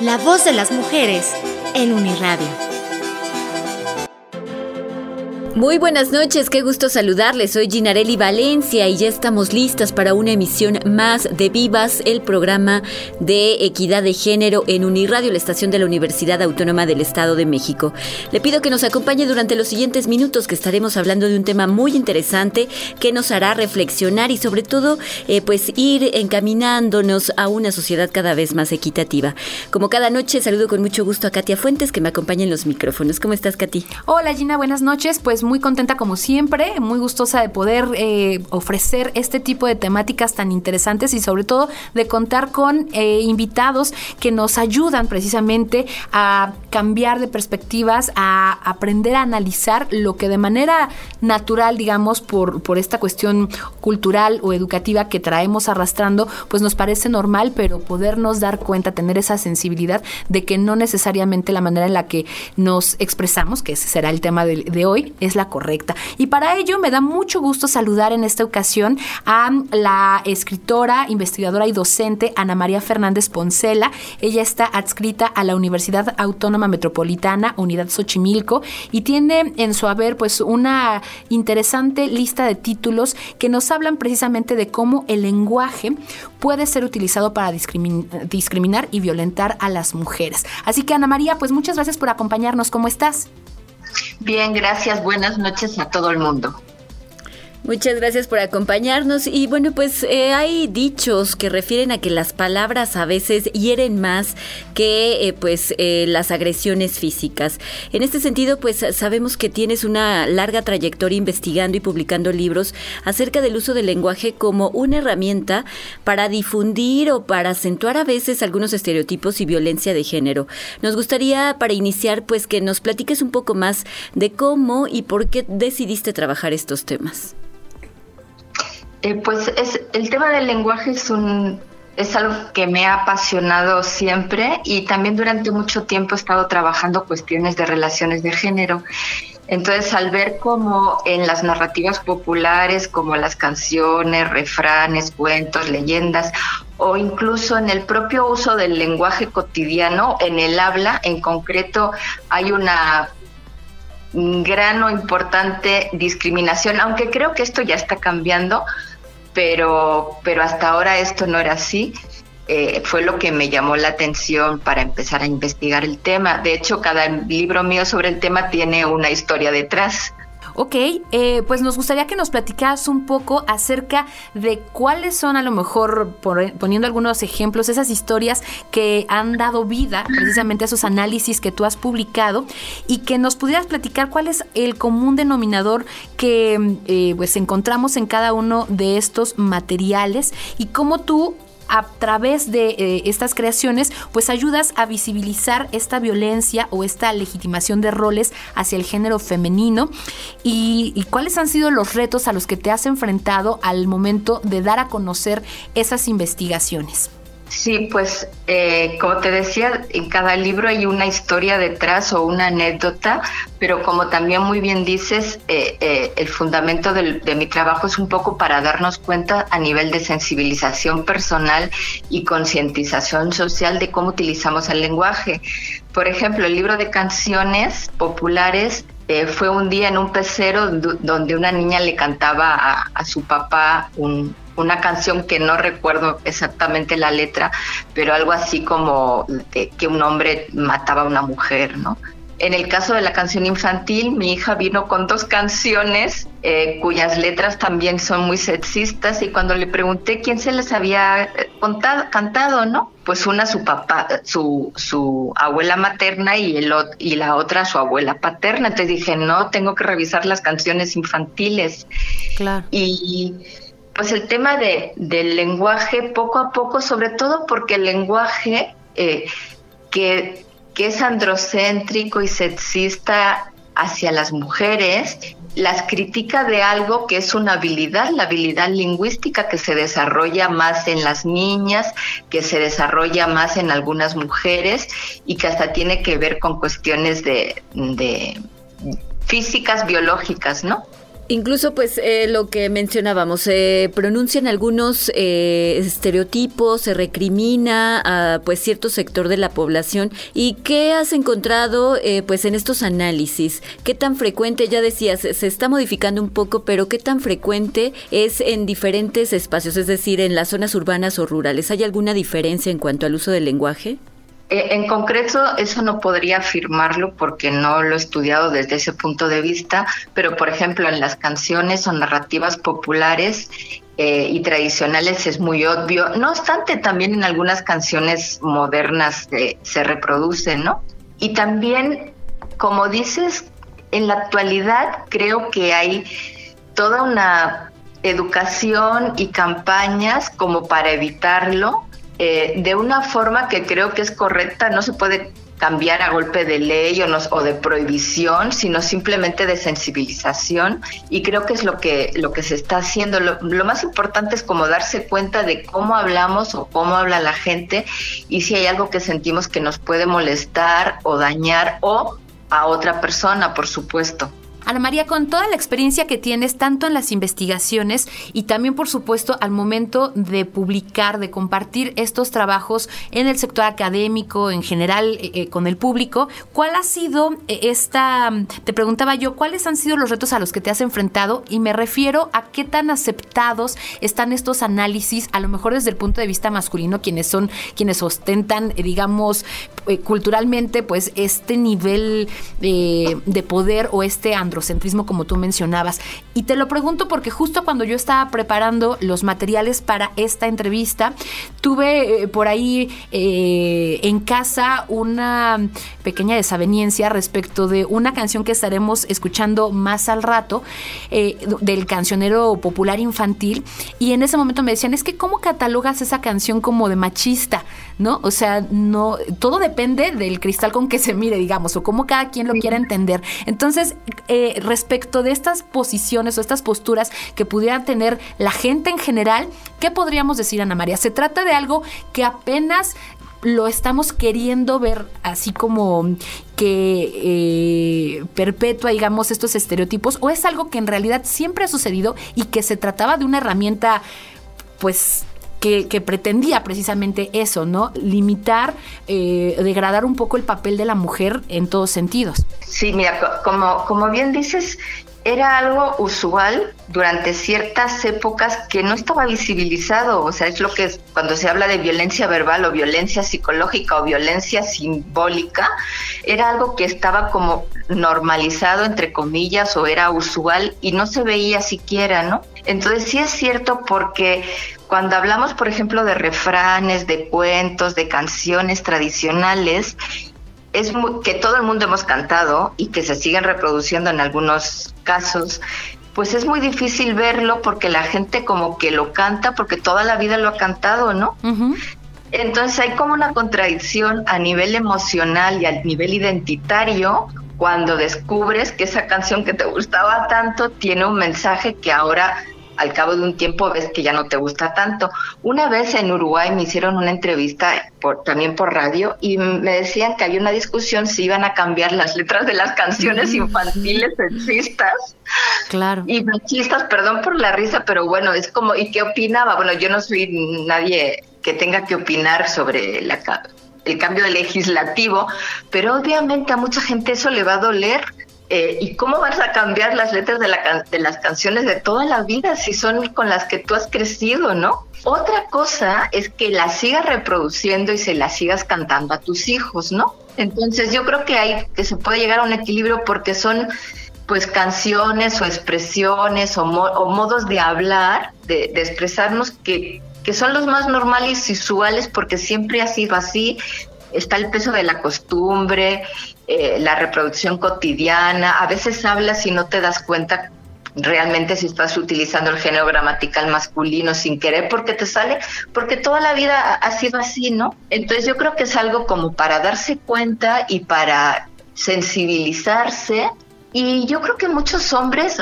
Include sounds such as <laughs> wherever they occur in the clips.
La voz de las mujeres en Uniradio. Muy buenas noches, qué gusto saludarles. Soy Ginarelli Valencia y ya estamos listas para una emisión más de Vivas, el programa de equidad de género en Uniradio, la estación de la Universidad Autónoma del Estado de México. Le pido que nos acompañe durante los siguientes minutos que estaremos hablando de un tema muy interesante que nos hará reflexionar y sobre todo eh, pues ir encaminándonos a una sociedad cada vez más equitativa. Como cada noche saludo con mucho gusto a Katia Fuentes que me acompaña en los micrófonos. ¿Cómo estás, Katy? Hola Gina, buenas noches. Pues pues, muy contenta como siempre, muy gustosa de poder eh, ofrecer este tipo de temáticas tan interesantes y sobre todo de contar con eh, invitados que nos ayudan precisamente a cambiar de perspectivas, a aprender a analizar lo que de manera natural, digamos, por, por esta cuestión cultural o educativa que traemos arrastrando, pues nos parece normal, pero podernos dar cuenta, tener esa sensibilidad de que no necesariamente la manera en la que nos expresamos, que ese será el tema de, de hoy, es la correcta. Y para ello me da mucho gusto saludar en esta ocasión a la escritora, investigadora y docente Ana María Fernández Poncela. Ella está adscrita a la Universidad Autónoma Metropolitana, Unidad Xochimilco, y tiene en su haber pues una interesante lista de títulos que nos hablan precisamente de cómo el lenguaje puede ser utilizado para discriminar y violentar a las mujeres. Así que Ana María, pues muchas gracias por acompañarnos. ¿Cómo estás? Bien, gracias. Buenas noches a todo el mundo. Muchas gracias por acompañarnos y bueno pues eh, hay dichos que refieren a que las palabras a veces hieren más que eh, pues eh, las agresiones físicas. En este sentido pues sabemos que tienes una larga trayectoria investigando y publicando libros acerca del uso del lenguaje como una herramienta para difundir o para acentuar a veces algunos estereotipos y violencia de género. Nos gustaría para iniciar pues que nos platiques un poco más de cómo y por qué decidiste trabajar estos temas. Eh, pues es, el tema del lenguaje es un es algo que me ha apasionado siempre y también durante mucho tiempo he estado trabajando cuestiones de relaciones de género. Entonces, al ver cómo en las narrativas populares, como las canciones, refranes, cuentos, leyendas, o incluso en el propio uso del lenguaje cotidiano, en el habla en concreto, hay una gran o importante discriminación, aunque creo que esto ya está cambiando, pero, pero hasta ahora esto no era así. Eh, fue lo que me llamó la atención para empezar a investigar el tema. De hecho, cada libro mío sobre el tema tiene una historia detrás. Ok, eh, pues nos gustaría que nos platicaras un poco acerca de cuáles son a lo mejor, poniendo algunos ejemplos, esas historias que han dado vida precisamente a esos análisis que tú has publicado y que nos pudieras platicar cuál es el común denominador que eh, pues encontramos en cada uno de estos materiales y cómo tú a través de eh, estas creaciones, pues ayudas a visibilizar esta violencia o esta legitimación de roles hacia el género femenino y, cuáles han sido los retos a los que te has enfrentado al momento de dar a conocer esas investigaciones. Sí, pues eh, como te decía, en cada libro hay una historia detrás o una anécdota, pero como también muy bien dices, eh, eh, el fundamento de mi trabajo es un poco para darnos cuenta a nivel de sensibilización personal y concientización social de cómo utilizamos el lenguaje. Por ejemplo, el libro de canciones populares fue un día en un pecero donde una niña le cantaba a su papá un, una canción que no recuerdo exactamente la letra, pero algo así como de que un hombre mataba a una mujer, ¿no? En el caso de la canción infantil, mi hija vino con dos canciones eh, cuyas letras también son muy sexistas y cuando le pregunté quién se les había eh, contado, cantado, ¿no? Pues una su papá, su, su abuela materna y, el, y la otra su abuela paterna. Entonces dije, no, tengo que revisar las canciones infantiles. Claro. Y pues el tema de, del lenguaje poco a poco, sobre todo porque el lenguaje eh, que que es androcéntrico y sexista hacia las mujeres, las critica de algo que es una habilidad, la habilidad lingüística que se desarrolla más en las niñas, que se desarrolla más en algunas mujeres y que hasta tiene que ver con cuestiones de, de físicas, biológicas, ¿no? Incluso, pues, eh, lo que mencionábamos, se pronuncian algunos eh, estereotipos, se recrimina a, pues, cierto sector de la población. ¿Y qué has encontrado, eh, pues, en estos análisis? ¿Qué tan frecuente, ya decías, se está modificando un poco, pero qué tan frecuente es en diferentes espacios, es decir, en las zonas urbanas o rurales? ¿Hay alguna diferencia en cuanto al uso del lenguaje? Eh, en concreto, eso no podría afirmarlo porque no lo he estudiado desde ese punto de vista, pero por ejemplo en las canciones o narrativas populares eh, y tradicionales es muy obvio. No obstante, también en algunas canciones modernas eh, se reproduce, ¿no? Y también, como dices, en la actualidad creo que hay toda una educación y campañas como para evitarlo eh, de una forma que creo que es correcta, no se puede cambiar a golpe de ley o, o de prohibición, sino simplemente de sensibilización. Y creo que es lo que, lo que se está haciendo. Lo, lo, más importante es como darse cuenta de cómo hablamos o cómo habla la gente y si hay algo que sentimos que nos puede molestar o dañar o a otra persona, por supuesto. Ana María, con toda la experiencia que tienes, tanto en las investigaciones y también, por supuesto, al momento de publicar, de compartir estos trabajos en el sector académico, en general, eh, eh, con el público, ¿cuál ha sido eh, esta, te preguntaba yo, cuáles han sido los retos a los que te has enfrentado? Y me refiero a qué tan aceptados están estos análisis, a lo mejor desde el punto de vista masculino, quienes son, quienes ostentan, digamos, culturalmente, pues este nivel de poder o este androcentrismo como tú mencionabas. Y te lo pregunto porque justo cuando yo estaba preparando los materiales para esta entrevista, tuve eh, por ahí eh, en casa una pequeña desaveniencia respecto de una canción que estaremos escuchando más al rato eh, del cancionero popular infantil y en ese momento me decían, es que ¿cómo catalogas esa canción como de machista? ¿No? O sea, no, todo depende del cristal con que se mire, digamos, o cómo cada quien lo quiera entender. Entonces, respecto de estas posiciones o estas posturas que pudieran tener la gente en general, ¿qué podríamos decir, Ana María? ¿Se trata de algo que apenas lo estamos queriendo ver así como que eh, perpetúa, digamos, estos estereotipos, o es algo que en realidad siempre ha sucedido y que se trataba de una herramienta, pues, que, pretendía precisamente eso, ¿no? Limitar, eh, degradar un poco el papel de la mujer en todos sentidos. Sí, mira, como, como bien dices, era algo usual durante ciertas épocas que no estaba visibilizado, o sea, es lo que es cuando se habla de violencia verbal o violencia psicológica o violencia simbólica, era algo que estaba como normalizado entre comillas o era usual y no se veía siquiera, ¿no? Entonces sí es cierto porque cuando hablamos, por ejemplo, de refranes, de cuentos, de canciones tradicionales, es que todo el mundo hemos cantado y que se siguen reproduciendo en algunos casos, pues es muy difícil verlo porque la gente como que lo canta porque toda la vida lo ha cantado, ¿no? Entonces hay como una contradicción a nivel emocional y a nivel identitario cuando descubres que esa canción que te gustaba tanto tiene un mensaje que ahora al cabo de un tiempo ves que ya no te gusta tanto. Una vez en Uruguay me hicieron una entrevista por, también por radio y me decían que había una discusión si iban a cambiar las letras de las canciones <laughs> infantiles sexistas. Claro. Y machistas, perdón por la risa, pero bueno, es como, ¿y qué opinaba? Bueno, yo no soy nadie que tenga que opinar sobre la, el cambio legislativo, pero obviamente a mucha gente eso le va a doler eh, ¿Y cómo vas a cambiar las letras de, la de las canciones de toda la vida si son con las que tú has crecido, no? Otra cosa es que las sigas reproduciendo y se las sigas cantando a tus hijos, ¿no? Entonces yo creo que hay que se puede llegar a un equilibrio porque son pues canciones o expresiones o, modos de hablar, de, de expresarnos que, que son los más normales y usuales porque siempre ha sido así, está el peso de la costumbre, eh, la reproducción cotidiana, a veces hablas y no te das cuenta realmente si estás utilizando el género gramatical masculino sin querer porque te sale, porque toda la vida ha sido así, ¿no? Entonces yo creo que es algo como para darse cuenta y para sensibilizarse y yo creo que muchos hombres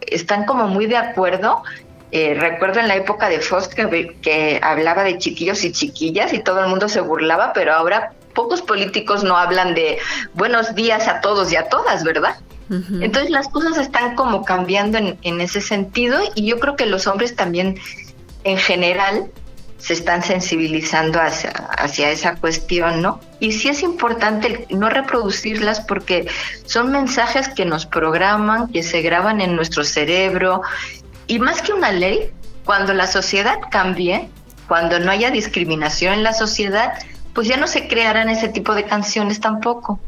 están como muy de acuerdo. Eh, recuerdo en la época de que, que hablaba de chiquillos y chiquillas y todo el mundo se burlaba, pero ahora pocos políticos no hablan de buenos días a todos y a todas, ¿verdad? Entonces las cosas están como cambiando en, en, ese sentido y yo creo que los hombres también en general se están sensibilizando hacia, hacia esa cuestión, ¿no? Y sí es importante no reproducirlas porque son mensajes que nos programan, que se graban en nuestro cerebro y más que una ley, cuando la sociedad cambie, cuando no haya discriminación en la sociedad, pues ya no se crearán ese tipo de canciones tampoco.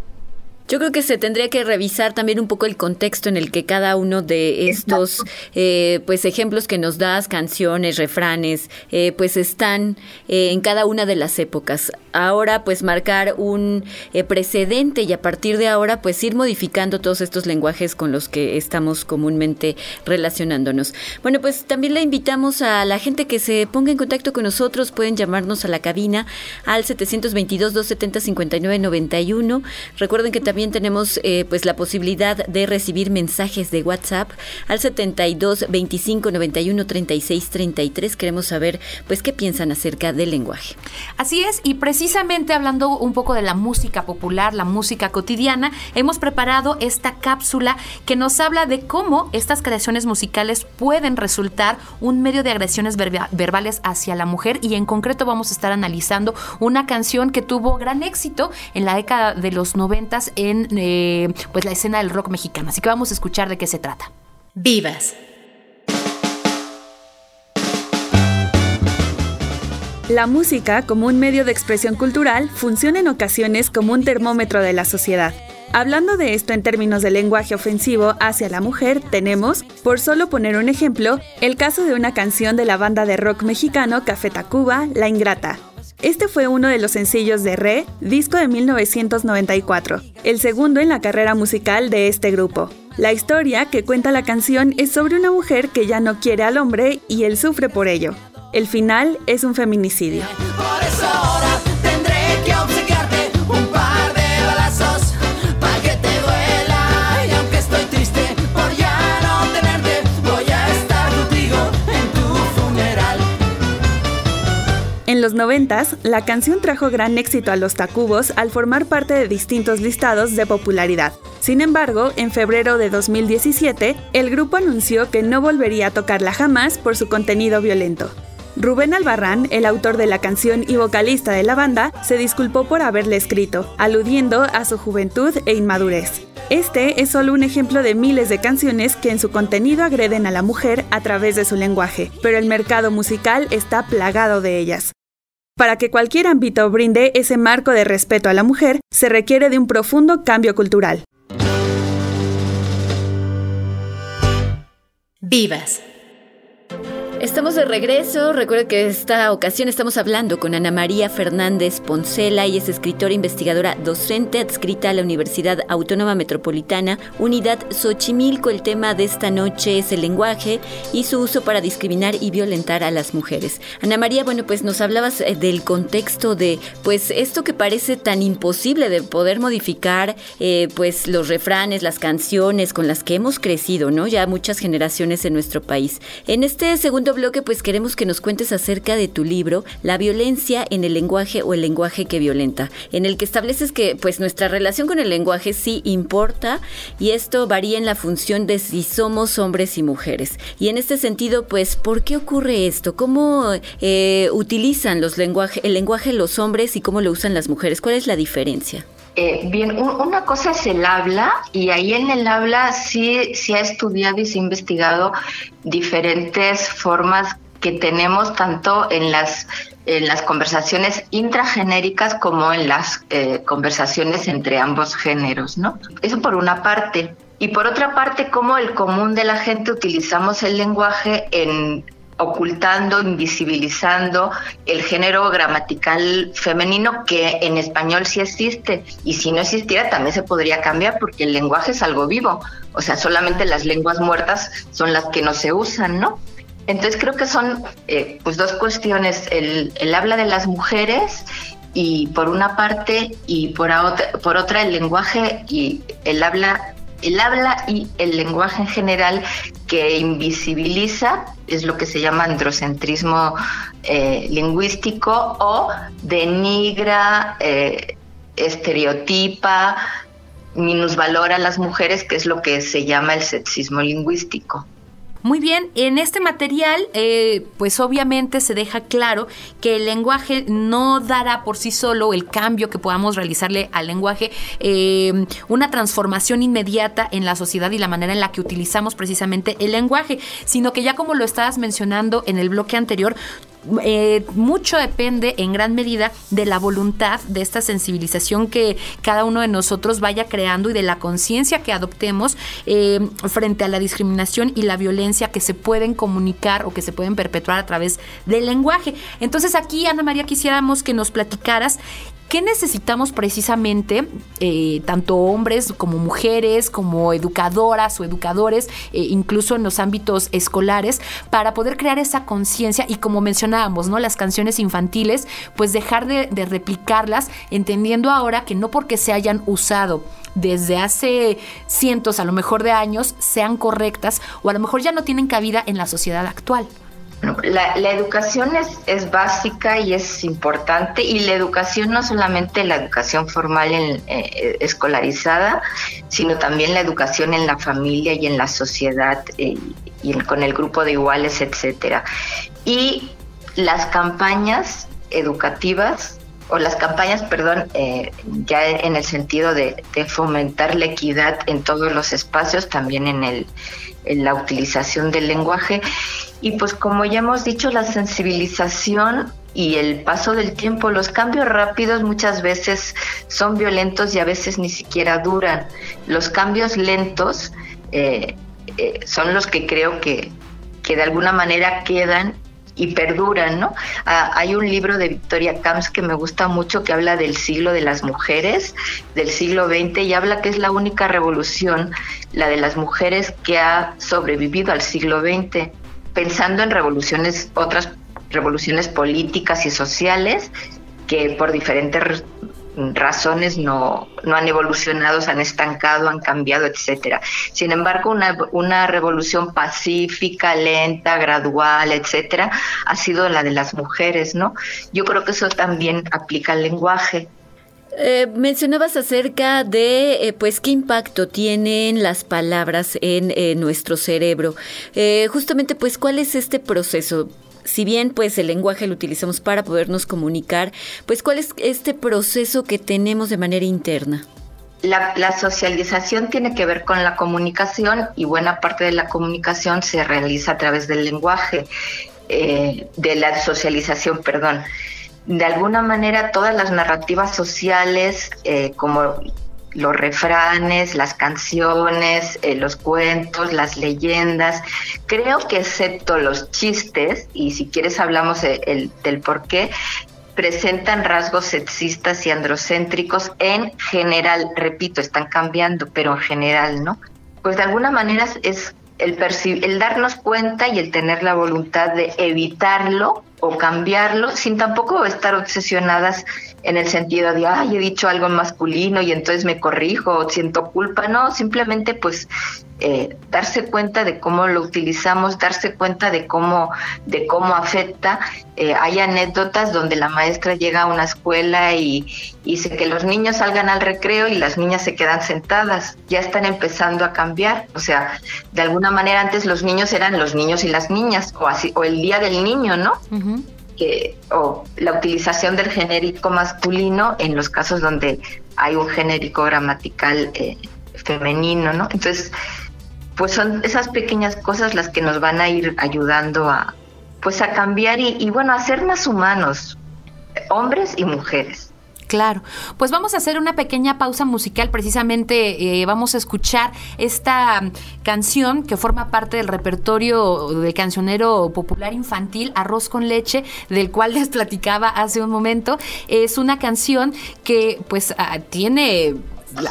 Yo creo que se tendría que revisar también un poco el contexto en el que cada uno de estos eh, pues ejemplos que nos das, canciones, refranes, eh, pues están eh, en cada una de las épocas. Ahora pues marcar un precedente y a partir de ahora pues ir modificando todos estos lenguajes con los que estamos comúnmente relacionándonos. Bueno pues también le invitamos a la gente que se ponga en contacto con nosotros, pueden llamarnos a la cabina al 722 270 5991. Recuerden que también también tenemos eh, pues la posibilidad de recibir mensajes de WhatsApp al 72 25 91 36 33. Queremos saber pues qué piensan acerca del lenguaje. Así es, y precisamente hablando un poco de la música popular, la música cotidiana, hemos preparado esta cápsula que nos habla de cómo estas creaciones musicales pueden resultar un medio de agresiones verbales hacia la mujer y en concreto vamos a estar analizando una canción que tuvo gran éxito en la década de los noventas en eh, pues la escena del rock mexicano. Así que vamos a escuchar de qué se trata. Vivas. La música, como un medio de expresión cultural, funciona en ocasiones como un termómetro de la sociedad. Hablando de esto en términos de lenguaje ofensivo hacia la mujer, tenemos, por solo poner un ejemplo, el caso de una canción de la banda de rock mexicano Café Tacuba, La Ingrata, este fue uno de los sencillos de Re, disco de 1994, el segundo en la carrera musical de este grupo. La historia que cuenta la canción es sobre una mujer que ya no quiere al hombre y él sufre por ello. El final es un feminicidio. Los noventas, la canción trajo gran éxito a los Tacubos al formar parte de distintos listados de popularidad. Sin embargo, en febrero de 2017, el grupo anunció que no volvería a tocarla jamás por su contenido violento. Rubén Albarrán, el autor de la canción y vocalista de la banda, se disculpó por haberle escrito, aludiendo a su juventud e inmadurez. Este es solo un ejemplo de miles de canciones que en su contenido agreden a la mujer a través de su lenguaje, pero el mercado musical está plagado de ellas. Para que cualquier ámbito brinde ese marco de respeto a la mujer, se requiere de un profundo cambio cultural. Vivas. Estamos de regreso. Recuerda que esta ocasión estamos hablando con Ana María Fernández Poncela. y es escritora, investigadora, docente adscrita a la Universidad Autónoma Metropolitana, Unidad Xochimilco. El tema de esta noche es el lenguaje y su uso para discriminar y violentar a las mujeres. Ana María, bueno, pues nos hablabas eh, del contexto de, pues, esto que parece tan imposible de poder modificar, eh, pues, los refranes, las canciones con las que hemos crecido, ¿no? Ya muchas generaciones en nuestro país. En este segundo bloque, pues queremos que nos cuentes acerca de tu libro, La violencia en el lenguaje o el lenguaje que violenta, en el que estableces que pues nuestra relación con el lenguaje sí importa y esto varía en la función de si somos hombres y mujeres. Y en este sentido, pues, ¿por qué ocurre esto? ¿Cómo eh, utilizan los lenguaje, el lenguaje los hombres y cómo lo usan las mujeres? ¿Cuál es la diferencia? Eh, bien, una cosa es el habla y ahí en el habla sí se ha estudiado y se ha investigado diferentes formas que tenemos tanto en las en las conversaciones intragenéricas como en las eh, conversaciones entre ambos géneros, ¿no? Eso por una parte. Y por otra parte, cómo el común de la gente utilizamos el lenguaje en ocultando, invisibilizando el género gramatical femenino que en español sí existe y si no existiera también se podría cambiar porque el lenguaje es algo vivo, o sea, solamente las lenguas muertas son las que no se usan, ¿no? Entonces creo que son eh, pues dos cuestiones, el, habla de las mujeres y por una parte y por otra, por otra el lenguaje y el habla el habla y el lenguaje en general que invisibiliza es lo que se llama androcentrismo eh, lingüístico o denigra, eh, estereotipa, minusvalora a las mujeres, que es lo que se llama el sexismo lingüístico. Muy bien, en este material, eh, pues obviamente se deja claro que el lenguaje no dará por sí solo el cambio que podamos realizarle al lenguaje, eh, una transformación inmediata en la sociedad y la manera en la que utilizamos precisamente el lenguaje, sino que ya como lo estabas mencionando en el bloque anterior, eh, mucho depende en gran medida de la voluntad, de esta sensibilización que cada uno de nosotros vaya creando y de la conciencia que adoptemos eh, frente a la discriminación y la violencia que se pueden comunicar o que se pueden perpetuar a través del lenguaje. Entonces aquí, Ana María, quisiéramos que nos platicaras ¿Qué necesitamos precisamente, eh, tanto hombres como mujeres, como educadoras o educadores, eh, incluso en los ámbitos escolares, para poder crear esa conciencia y como mencionábamos, ¿no? Las canciones infantiles, pues dejar de, de replicarlas, entendiendo ahora que no porque se hayan usado desde hace cientos, a lo mejor de años, sean correctas o a lo mejor ya no tienen cabida en la sociedad actual. La, educación es, es, básica y es importante y la educación no solamente la educación formal eh, escolarizada, sino también la educación en la familia y en la sociedad eh, y con el grupo de iguales, etcétera. Y las campañas educativas o las campañas, perdón, eh, ya en el sentido de, de, fomentar la equidad en todos los espacios, también en, el, en la utilización del lenguaje y pues como ya hemos dicho, la sensibilización y el paso del tiempo, los cambios rápidos muchas veces son violentos y a veces ni siquiera duran. Los cambios lentos eh, eh, son los que creo que, que de alguna manera quedan y perduran, ¿no? Ah, hay un libro de Victoria Camps que me gusta mucho que habla del siglo de las mujeres, del siglo XX, y habla que es la única revolución, la de las mujeres que ha sobrevivido al siglo XX pensando en revoluciones, otras revoluciones políticas y sociales que por diferentes razones no, no han evolucionado, se han estancado, han cambiado, etcétera. Sin embargo, una, una revolución pacífica, lenta, gradual, etcétera, ha sido la de las mujeres, ¿no? Yo creo que eso también aplica al lenguaje. Eh, mencionabas acerca de eh, pues qué impacto tienen las palabras en eh, nuestro cerebro. justamente pues cuál es este proceso. Si bien pues el lenguaje lo utilizamos para podernos comunicar, pues cuál es este proceso que tenemos de manera interna. La, la, socialización tiene que ver con la comunicación y buena parte de la comunicación se realiza a través del lenguaje, de la socialización, perdón de alguna manera todas las narrativas sociales, eh, como los refranes, las canciones, eh, los cuentos, las leyendas, creo que excepto los chistes, y si quieres hablamos del por qué, presentan rasgos sexistas y androcéntricos en general, repito, están cambiando, pero en general, ¿no? Pues de alguna manera es el, el darnos cuenta y el tener la voluntad de evitarlo o cambiarlo sin tampoco estar obsesionadas en el sentido de, ay, he dicho algo masculino y entonces me corrijo o siento culpa. No, simplemente pues eh, darse cuenta de cómo lo utilizamos, darse cuenta de cómo, de cómo afecta. Eh, hay anécdotas donde la maestra llega a una escuela y, dice que los niños salgan al recreo y las niñas se quedan sentadas. Ya están empezando a cambiar. O sea, de alguna manera antes los niños eran los niños y las niñas, o así, o el día del niño, ¿no? Que, o la utilización del genérico masculino en los casos donde hay un genérico gramatical eh, femenino, ¿no? Entonces, pues son esas pequeñas cosas las que nos van a ir ayudando a pues a cambiar y, bueno a ser más humanos hombres y mujeres Claro, pues vamos a hacer una pequeña pausa musical, precisamente eh, vamos a escuchar esta canción que forma parte del repertorio del cancionero popular infantil Arroz con leche, del cual les platicaba hace un momento. Es una canción que pues ah, tiene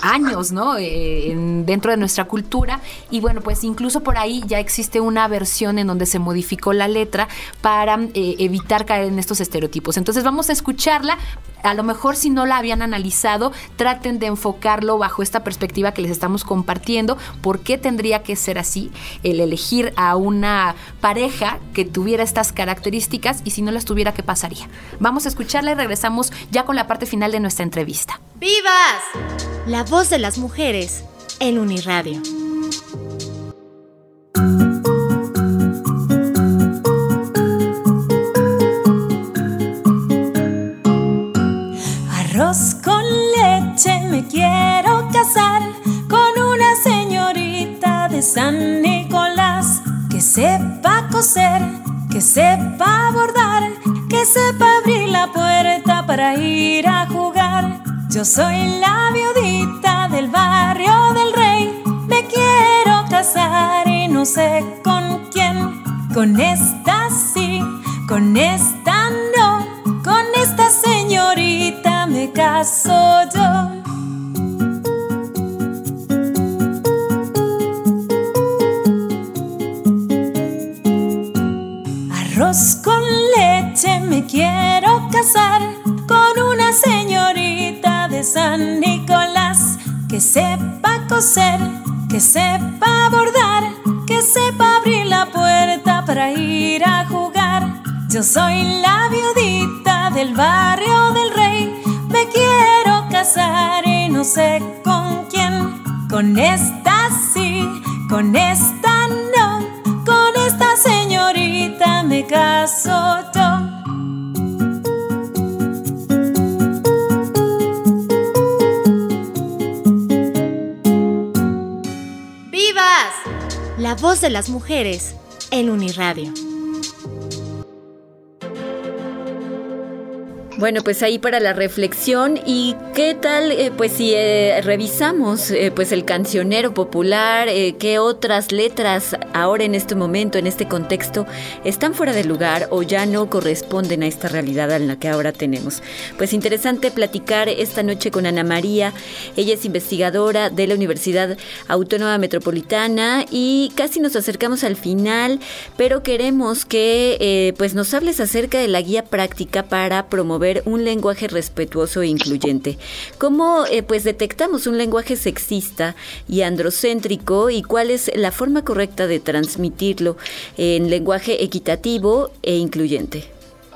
años, ¿no? Eh, dentro de nuestra cultura. Y bueno, pues incluso por ahí ya existe una versión en donde se modificó la letra para eh, evitar caer en estos estereotipos. Entonces vamos a escucharla. A lo mejor si no la habían analizado, traten de enfocarlo bajo esta perspectiva que les estamos compartiendo. ¿Por qué tendría que ser así? El elegir a una pareja que tuviera estas características y si no las tuviera, ¿qué pasaría? Vamos a escucharla y regresamos ya con la parte final de nuestra entrevista. ¡Vivas! La voz de las mujeres en Uniradio. Arroz con leche me quiero casar con una señorita de San Nicolás que sepa coser, que sepa bordar, que sepa abrir la puerta para ir a jugar yo soy la viudita del barrio del rey. Me quiero casar y no sé con quién. Con esta sí, con esta no. Con esta señorita me caso yo. Arroz con leche me quiero casar con una señorita San Nicolás, que sepa coser, que sepa bordar, que sepa abrir la puerta para ir a jugar. Yo soy la viudita del barrio del rey, me quiero casar y no sé con quién. Con esta sí, con esta no, con esta señorita me caso yo. La voz de las mujeres en Uniradio. Bueno, pues ahí para la reflexión y qué tal, eh, pues si eh, revisamos eh, pues el cancionero popular, qué otras letras ahora en este momento, en este contexto, están fuera de lugar o ya no corresponden a esta realidad en la que ahora tenemos. Pues interesante platicar esta noche con Ana María, ella es investigadora de la Universidad Autónoma Metropolitana y casi nos acercamos al final, pero queremos que pues nos hables acerca de la guía práctica para promover un lenguaje respetuoso e incluyente. ¿Cómo eh, pues detectamos un lenguaje sexista y androcéntrico y cuál es la forma correcta de transmitirlo en lenguaje equitativo e incluyente?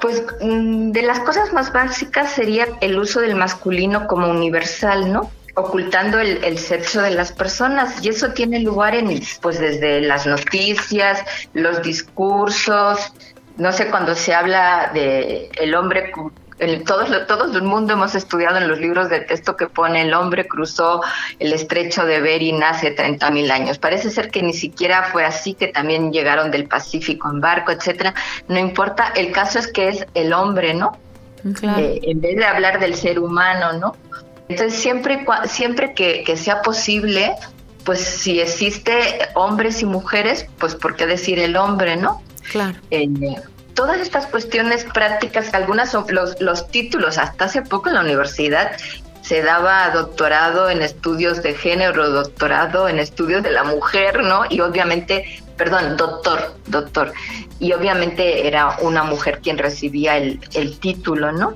Pues mm, de las cosas más básicas sería el uso del masculino como universal, ¿no? ocultando el, el, sexo de las personas y eso tiene lugar en pues desde las noticias, los discursos, no sé cuando se habla de el hombre el, todos, todos el mundo hemos estudiado en los libros de texto que pone el hombre cruzó el estrecho de Bering hace 30 mil años. Parece ser que ni siquiera fue así, que también llegaron del Pacífico en barco, etcétera. No importa, el caso es que es el hombre, ¿no? Eh, en vez de hablar del ser humano, ¿no? Entonces, siempre, siempre que, que sea posible, pues si existe hombres y mujeres, pues ¿por qué decir el hombre, no? Claro. Eh, todas estas cuestiones prácticas, algunas son los, los títulos, hasta hace poco en la universidad se daba doctorado en estudios de género, doctorado en estudios de la mujer, ¿no? Y obviamente, perdón, doctor, doctor. Y obviamente era una mujer quien recibía el, el título, ¿no?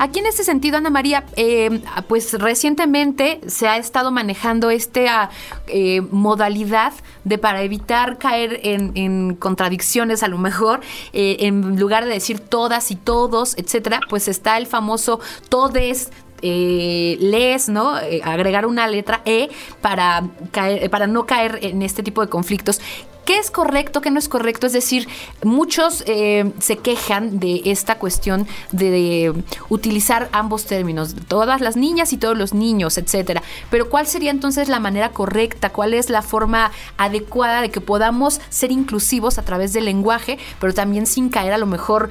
Aquí en este sentido, Ana María, eh, pues recientemente se ha estado manejando esta eh, modalidad de para evitar caer en, contradicciones a lo mejor, eh, en lugar de decir todas y todos, etcétera, pues está el famoso todes, les, ¿no? agregar una letra E para, para no caer en este tipo de conflictos. ¿Qué es correcto, qué no es correcto? Es decir, muchos eh, se quejan de esta cuestión de, utilizar ambos términos, todas las niñas y todos los niños, etcétera. Pero ¿cuál sería entonces la manera correcta? ¿Cuál es la forma adecuada de que podamos ser inclusivos a través del lenguaje, pero también sin caer a lo mejor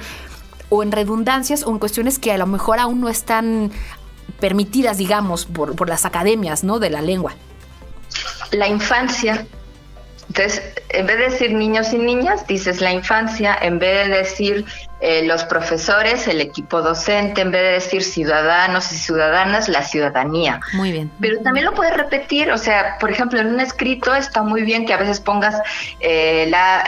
o en redundancias o en cuestiones que a lo mejor aún no están permitidas, digamos, por, por las academias, ¿no? De la lengua. La infancia entonces, en vez de decir niños y niñas, dices la infancia, en vez de decir eh, los profesores, el equipo docente, en vez de decir ciudadanos y ciudadanas, la ciudadanía. Muy bien. Pero también lo puedes repetir, o sea, por ejemplo, en un escrito está muy bien que a veces pongas eh, la,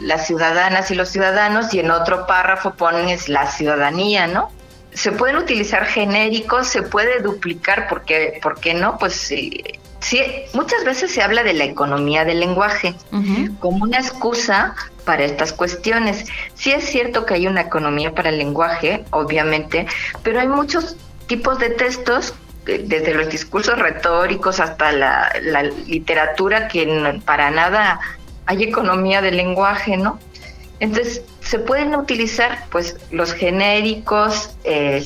las ciudadanas y los ciudadanos y en otro párrafo pones la ciudadanía, ¿no? Se pueden utilizar genéricos, se puede duplicar, porque, ¿por qué no? Pues sí muchas veces se habla de la economía del lenguaje como una excusa para estas cuestiones. Sí es cierto que hay una economía para el lenguaje, obviamente, pero hay muchos tipos de textos, eh, desde los discursos retóricos hasta la, literatura, que para nada hay economía del lenguaje, ¿no? Entonces, se pueden utilizar pues los genéricos, eh,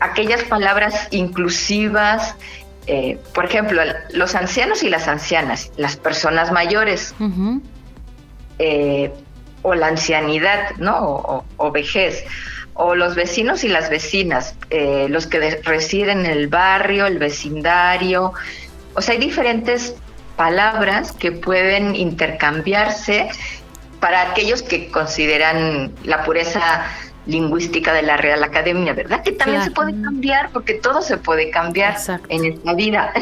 aquellas palabras inclusivas, eh, por ejemplo, los ancianos y las ancianas, las personas mayores, eh, o la ancianidad, ¿no? O, vejez, o los vecinos y las vecinas, eh, los que residen en el barrio, el vecindario. O sea, hay diferentes palabras que pueden intercambiarse para aquellos que consideran la pureza lingüística de la Real Academia, ¿verdad? Que también se puede cambiar, porque todo se puede cambiar en esta vida.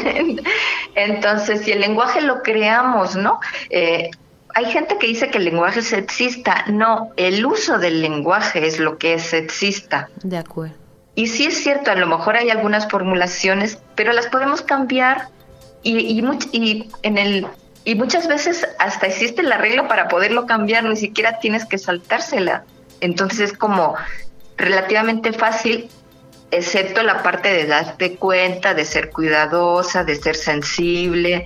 <laughs> Entonces, si el lenguaje lo creamos, ¿no? Eh, hay gente que dice que el lenguaje es sexista. No, el uso del lenguaje es lo que es sexista. De acuerdo. Y sí es cierto, a lo mejor hay algunas formulaciones, pero las podemos cambiar y, y, y en el y muchas veces hasta existe la regla para poderlo cambiar, ni siquiera tienes que saltársela. Entonces es como relativamente fácil, excepto la parte de darte cuenta, de ser cuidadosa, de ser sensible.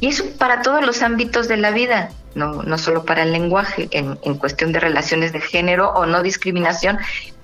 Y eso para todos los ámbitos de la vida, no, no solo para el lenguaje, en, en cuestión de relaciones de género o no discriminación,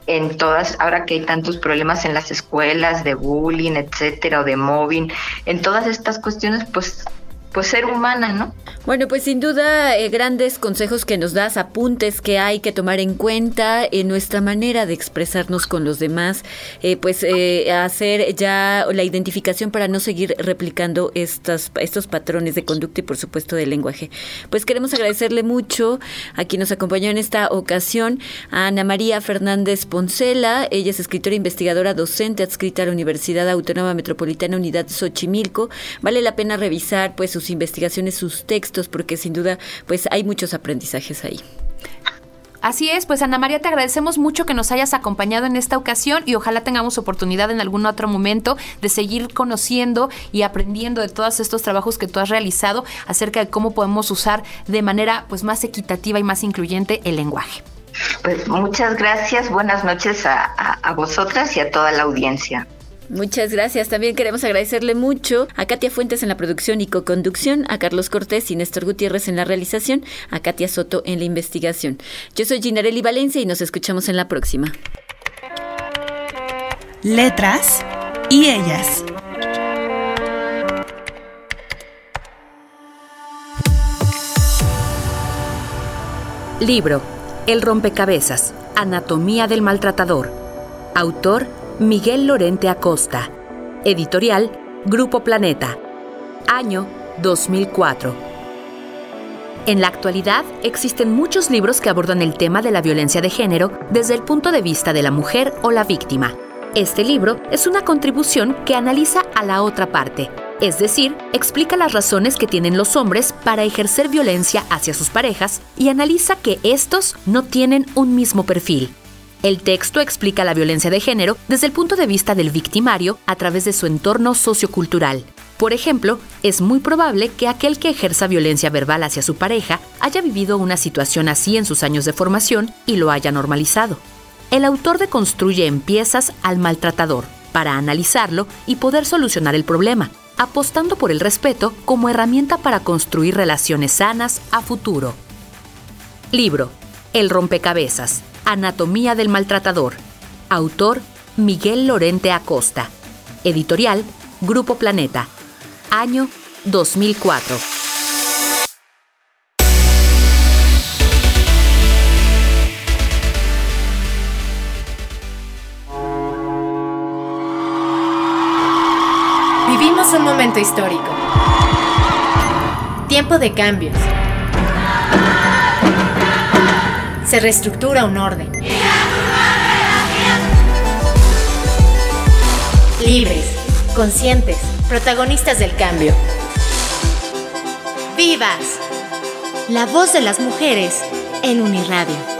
en todas, ahora que hay tantos problemas en las escuelas de bullying, etcétera, o de mobbing, en todas estas cuestiones, pues pues ser humana, ¿no? Bueno, pues sin duda eh, grandes consejos que nos das, apuntes que hay que tomar en cuenta en nuestra manera de expresarnos con los demás, eh, pues eh, hacer ya la identificación para no seguir replicando estas, estos patrones de conducta y por supuesto de lenguaje. Pues queremos agradecerle mucho a quien nos acompañó en esta ocasión, a Ana María Fernández Poncela, ella es escritora investigadora docente adscrita a la Universidad Autónoma Metropolitana Unidad Xochimilco. Vale la pena revisar pues sus investigaciones, sus textos, porque sin duda pues hay muchos aprendizajes ahí. Así es, pues Ana María, te agradecemos mucho que nos hayas acompañado en esta ocasión y ojalá tengamos oportunidad en algún otro momento de seguir conociendo y aprendiendo de todos estos trabajos que tú has realizado acerca de cómo podemos usar de manera pues más equitativa y más incluyente el lenguaje. Pues muchas gracias, buenas noches a, a vosotras y a toda la audiencia. Muchas gracias. También queremos agradecerle mucho a Katia Fuentes en la producción y co-conducción, a Carlos Cortés y Néstor Gutiérrez en la realización, a Katia Soto en la investigación. Yo soy Ginarelli Valencia y nos escuchamos en la próxima. Letras y ellas. Libro El rompecabezas. Anatomía del maltratador. Autor Miguel Lorente Acosta. Editorial Grupo Planeta. Año 2004. En la actualidad existen muchos libros que abordan el tema de la violencia de género desde el punto de vista de la mujer o la víctima. Este libro es una contribución que analiza a la otra parte, es decir, explica las razones que tienen los hombres para ejercer violencia hacia sus parejas y analiza que estos no tienen un mismo perfil. El texto explica la violencia de género desde el punto de vista del victimario a través de su entorno sociocultural. Por ejemplo, es muy probable que aquel que ejerza violencia verbal hacia su pareja haya vivido una situación así en sus años de formación y lo haya normalizado. El autor deconstruye en piezas al maltratador para analizarlo y poder solucionar el problema, apostando por el respeto como herramienta para construir relaciones sanas a futuro. Libro El rompecabezas Anatomía del Maltratador. Autor Miguel Lorente Acosta. Editorial Grupo Planeta. Año 2004. Vivimos un momento histórico. Tiempo de cambios. Se reestructura un orden. Libres, conscientes, protagonistas del cambio. ¡Vivas! La voz de las mujeres en Uniradio.